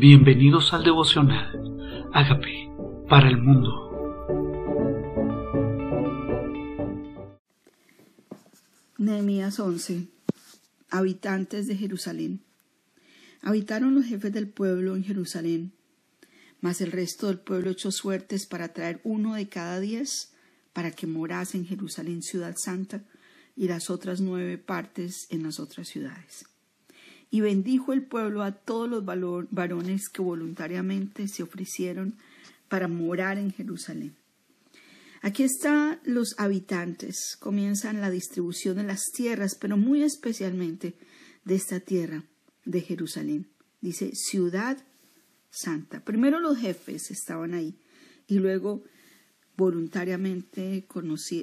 Bienvenidos al devocional. Hágame para el mundo. Nehemías 11. Habitantes de Jerusalén. Habitaron los jefes del pueblo en Jerusalén, mas el resto del pueblo echó suertes para traer uno de cada diez para que morase en Jerusalén, ciudad santa, y las otras nueve partes en las otras ciudades y bendijo el pueblo a todos los varones que voluntariamente se ofrecieron para morar en Jerusalén. Aquí están los habitantes, comienzan la distribución de las tierras, pero muy especialmente de esta tierra de Jerusalén. Dice ciudad santa. Primero los jefes estaban ahí y luego voluntariamente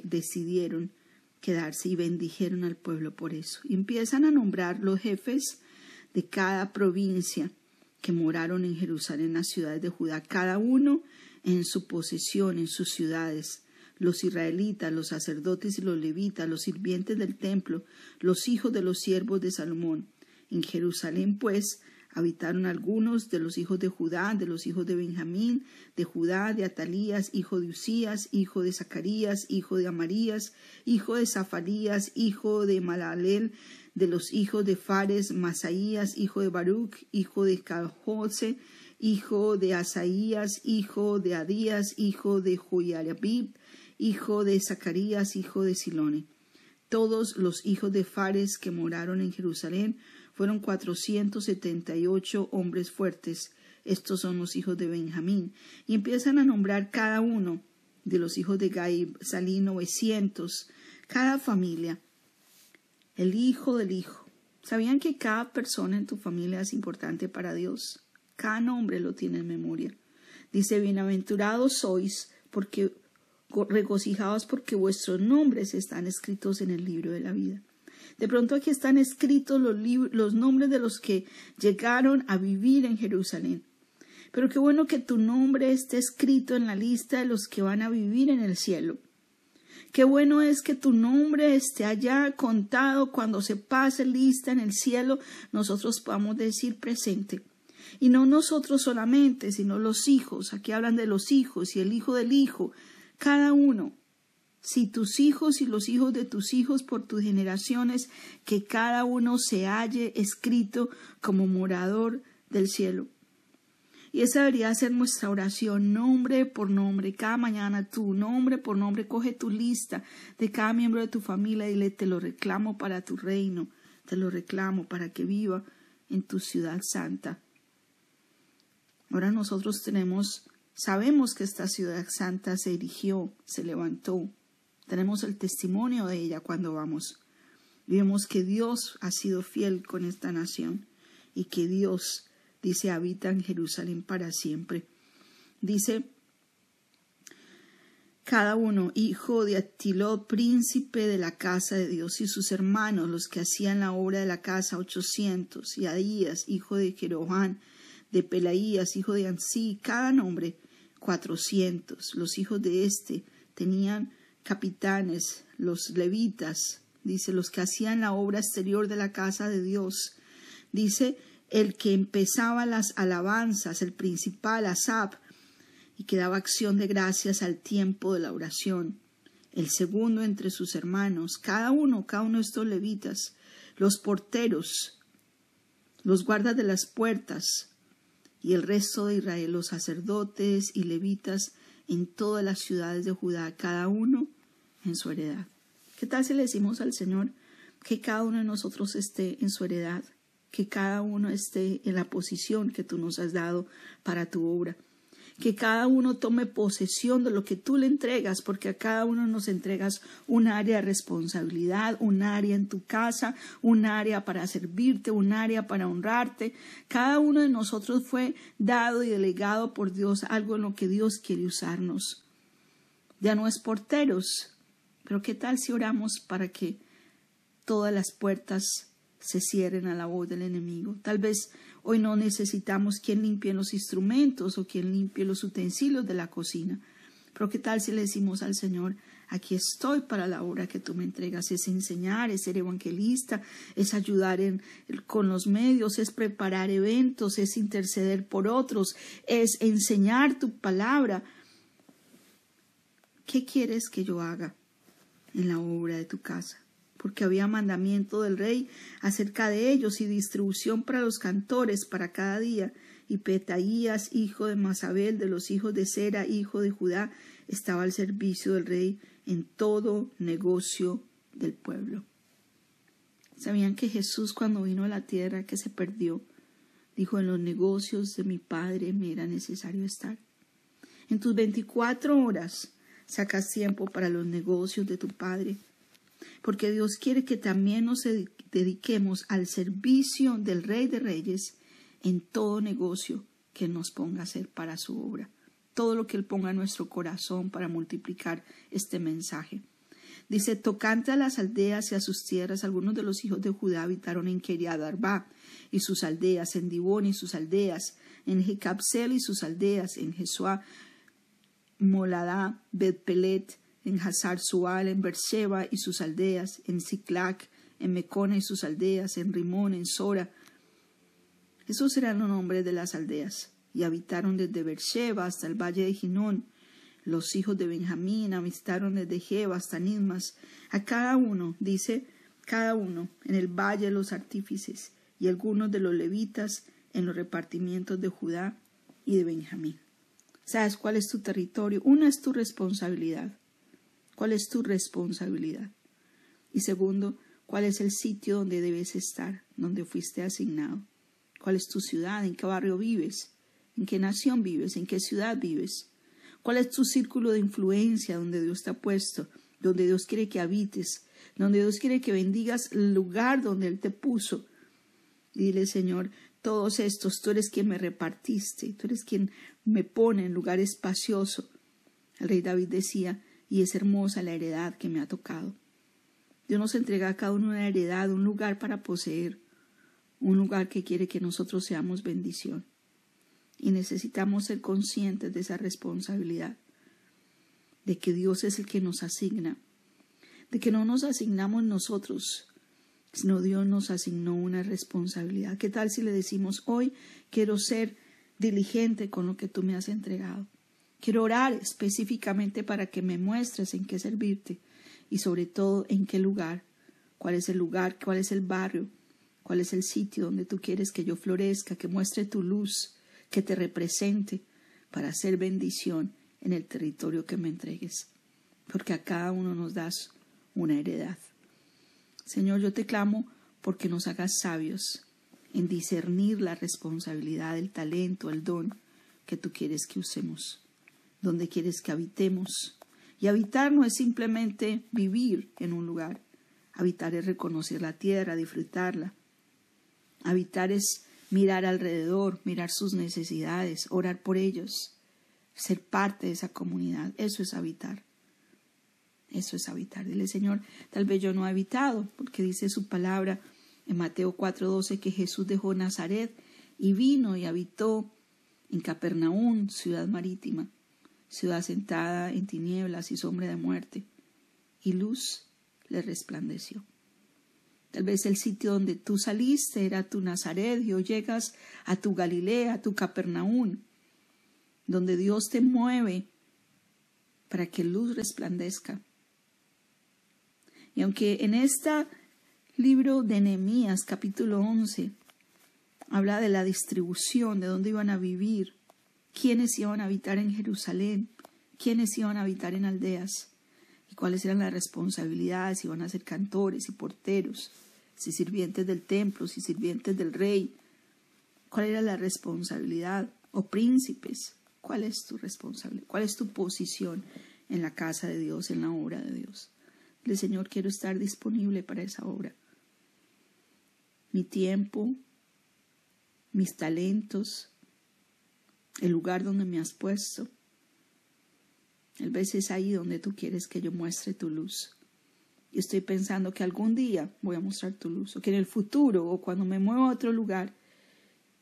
decidieron quedarse y bendijeron al pueblo por eso. Y empiezan a nombrar los jefes de cada provincia que moraron en Jerusalén, las ciudades de Judá, cada uno en su posesión, en sus ciudades, los israelitas, los sacerdotes y los levitas, los sirvientes del templo, los hijos de los siervos de Salomón. En Jerusalén, pues, habitaron algunos de los hijos de Judá, de los hijos de Benjamín, de Judá, de Atalías, hijo de Usías, hijo de Zacarías, hijo de Amarías, hijo de Zafarías, hijo de Malalel, de los hijos de Fares, Masaías, hijo de Baruch, hijo de Calhose, hijo de Asaías, hijo de Adías, hijo de Joyarabib, hijo de Zacarías, hijo de Silone. Todos los hijos de Fares que moraron en Jerusalén fueron cuatrocientos setenta y ocho hombres fuertes. Estos son los hijos de Benjamín. Y empiezan a nombrar cada uno de los hijos de Gaib, salí novecientos, cada familia el hijo del hijo. ¿Sabían que cada persona en tu familia es importante para Dios? Cada nombre lo tiene en memoria. Dice, bienaventurados sois porque regocijados porque vuestros nombres están escritos en el libro de la vida. De pronto aquí están escritos los, los nombres de los que llegaron a vivir en Jerusalén. Pero qué bueno que tu nombre esté escrito en la lista de los que van a vivir en el cielo. Qué bueno es que tu nombre esté allá contado cuando se pase lista en el cielo, nosotros podamos decir presente. Y no nosotros solamente, sino los hijos. Aquí hablan de los hijos y el hijo del hijo. Cada uno. Si tus hijos y los hijos de tus hijos por tus generaciones, que cada uno se halle escrito como morador del cielo. Y esa debería ser nuestra oración, nombre por nombre. Cada mañana tú, nombre por nombre, coge tu lista de cada miembro de tu familia y le te lo reclamo para tu reino, te lo reclamo para que viva en tu ciudad santa. Ahora nosotros tenemos, sabemos que esta ciudad santa se erigió, se levantó. Tenemos el testimonio de ella cuando vamos. Vemos que Dios ha sido fiel con esta nación y que Dios dice, habita en Jerusalén para siempre. Dice, cada uno, hijo de Atiló, príncipe de la casa de Dios, y sus hermanos, los que hacían la obra de la casa, ochocientos, y Adías, hijo de Jerohán, de Pelaías, hijo de Ansí, cada nombre, cuatrocientos. Los hijos de éste tenían capitanes, los levitas, dice, los que hacían la obra exterior de la casa de Dios. Dice, el que empezaba las alabanzas, el principal, Asab, y que daba acción de gracias al tiempo de la oración. El segundo entre sus hermanos, cada uno, cada uno de estos levitas, los porteros, los guardas de las puertas, y el resto de Israel, los sacerdotes y levitas en todas las ciudades de Judá, cada uno en su heredad. ¿Qué tal si le decimos al Señor que cada uno de nosotros esté en su heredad? Que cada uno esté en la posición que tú nos has dado para tu obra. Que cada uno tome posesión de lo que tú le entregas, porque a cada uno nos entregas un área de responsabilidad, un área en tu casa, un área para servirte, un área para honrarte. Cada uno de nosotros fue dado y delegado por Dios algo en lo que Dios quiere usarnos. Ya no es porteros, pero ¿qué tal si oramos para que todas las puertas se cierren a la voz del enemigo. Tal vez hoy no necesitamos quien limpie los instrumentos o quien limpie los utensilios de la cocina. Pero qué tal si le decimos al Señor, Aquí estoy para la obra que tú me entregas. Es enseñar, es ser evangelista, es ayudar con los medios, es preparar eventos, es interceder por otros, es enseñar tu palabra. ¿Qué quieres que yo haga en la obra de tu casa? Porque había mandamiento del rey acerca de ellos y distribución para los cantores para cada día. Y Petaías, hijo de Masabel, de los hijos de Sera, hijo de Judá, estaba al servicio del rey en todo negocio del pueblo. ¿Sabían que Jesús cuando vino a la tierra que se perdió, dijo en los negocios de mi Padre me era necesario estar? En tus veinticuatro horas sacas tiempo para los negocios de tu Padre, porque Dios quiere que también nos dediquemos al servicio del Rey de Reyes en todo negocio que nos ponga a hacer para su obra todo lo que Él ponga en nuestro corazón para multiplicar este mensaje. Dice, tocante a las aldeas y a sus tierras, algunos de los hijos de Judá habitaron en Arba y sus aldeas, en Dibón y sus aldeas, en Jecabsel y sus aldeas, en Jesuá, Moladá, Betpelet, en Hazar Sual, en Beersheba y sus aldeas, en Ziklag, en Mecona y sus aldeas, en Rimón, en Sora. Esos eran los nombres de las aldeas y habitaron desde Beersheba hasta el valle de Ginón. Los hijos de Benjamín habitaron desde Jeba hasta Nismas. A cada uno, dice, cada uno en el valle de los artífices y algunos de los levitas en los repartimientos de Judá y de Benjamín. ¿Sabes cuál es tu territorio? Una es tu responsabilidad. ¿Cuál es tu responsabilidad? Y segundo, ¿cuál es el sitio donde debes estar, donde fuiste asignado? ¿Cuál es tu ciudad? ¿En qué barrio vives? en qué nación vives, en qué ciudad vives, cuál es tu círculo de influencia donde Dios te ha puesto, donde Dios quiere que habites, donde Dios quiere que bendigas el lugar donde Él te puso. Dile, Señor, todos estos, tú eres quien me repartiste, tú eres quien me pone en lugar espacioso. El rey David decía, y es hermosa la heredad que me ha tocado. Dios nos entrega a cada uno una heredad, un lugar para poseer, un lugar que quiere que nosotros seamos bendición y necesitamos ser conscientes de esa responsabilidad, de que Dios es el que nos asigna, de que no nos asignamos nosotros, sino Dios nos asignó una responsabilidad. ¿Qué tal si le decimos hoy quiero ser diligente con lo que tú me has entregado? Quiero orar específicamente para que me muestres en qué servirte y sobre todo en qué lugar, cuál es el lugar, cuál es el barrio, cuál es el sitio donde tú quieres que yo florezca, que muestre tu luz, que te represente para hacer bendición en el territorio que me entregues, porque a cada uno nos das una heredad. Señor, yo te clamo porque nos hagas sabios en discernir la responsabilidad, el talento, el don que tú quieres que usemos, donde quieres que habitemos. Y habitar no es simplemente vivir en un lugar, habitar es reconocer la tierra, disfrutarla. Habitar es mirar alrededor, mirar sus necesidades, orar por ellos, ser parte de esa comunidad. Eso es habitar. Eso es habitar. Dile, Señor, tal vez yo no he habitado, porque dice su palabra en Mateo 4:12 que Jesús dejó Nazaret y vino y habitó en Capernaum, ciudad marítima, ciudad sentada en tinieblas y sombra de muerte, y luz le resplandeció. Tal vez el sitio donde tú saliste era tu Nazaret y llegas a tu Galilea, a tu Capernaum, donde Dios te mueve para que luz resplandezca. Y aunque en este libro de Nehemías, capítulo 11, habla de la distribución, de dónde iban a vivir, quiénes iban a habitar en Jerusalén, quiénes iban a habitar en aldeas cuáles eran las responsabilidades, si iban a ser cantores y porteros, si sirvientes del templo, si sirvientes del rey, cuál era la responsabilidad, o príncipes, cuál es tu responsabilidad, cuál es tu posición en la casa de Dios, en la obra de Dios. Dile, Señor, quiero estar disponible para esa obra. Mi tiempo, mis talentos, el lugar donde me has puesto, el vez es ahí donde tú quieres que yo muestre tu luz. Y estoy pensando que algún día voy a mostrar tu luz, o que en el futuro, o cuando me mueva a otro lugar,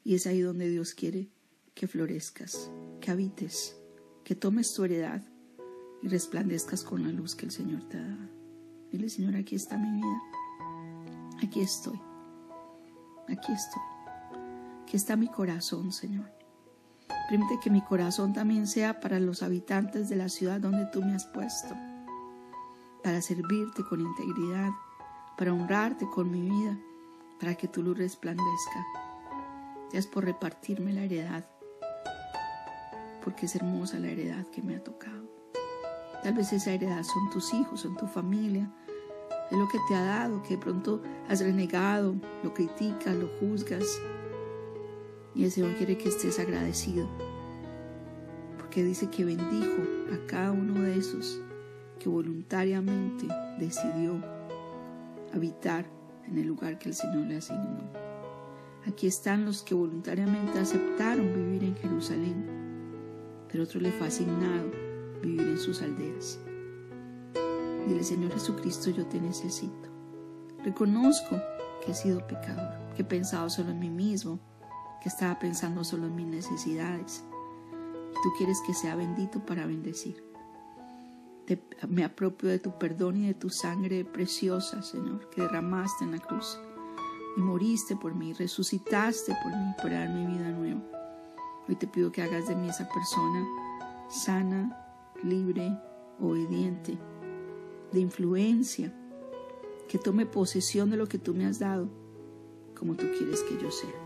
y es ahí donde Dios quiere que florezcas, que habites, que tomes tu heredad y resplandezcas con la luz que el Señor te da. Dile, Señor, aquí está mi vida. Aquí estoy. Aquí estoy. Aquí está mi corazón, Señor. Permite que mi corazón también sea para los habitantes de la ciudad donde tú me has puesto, para servirte con integridad, para honrarte con mi vida, para que tu luz resplandezca. Gracias por repartirme la heredad, porque es hermosa la heredad que me ha tocado. Tal vez esa heredad son tus hijos, son tu familia, es lo que te ha dado, que de pronto has renegado, lo criticas, lo juzgas, y el Señor quiere que estés agradecido, porque dice que bendijo a cada uno de esos que voluntariamente decidió habitar en el lugar que el Señor le asignó. Aquí están los que voluntariamente aceptaron vivir en Jerusalén, pero otro le fue asignado vivir en sus aldeas. Dile, Señor Jesucristo, yo te necesito. Reconozco que he sido pecador, que he pensado solo en mí mismo, estaba pensando solo en mis necesidades. Tú quieres que sea bendito para bendecir. me apropio de tu perdón y de tu sangre preciosa, Señor, que derramaste en la cruz. Y moriste por mí, resucitaste por mí, para darme vida nueva. Hoy te pido que hagas de mí esa persona sana, libre, obediente, de influencia, que tome posesión de lo que tú me has dado, como tú quieres que yo sea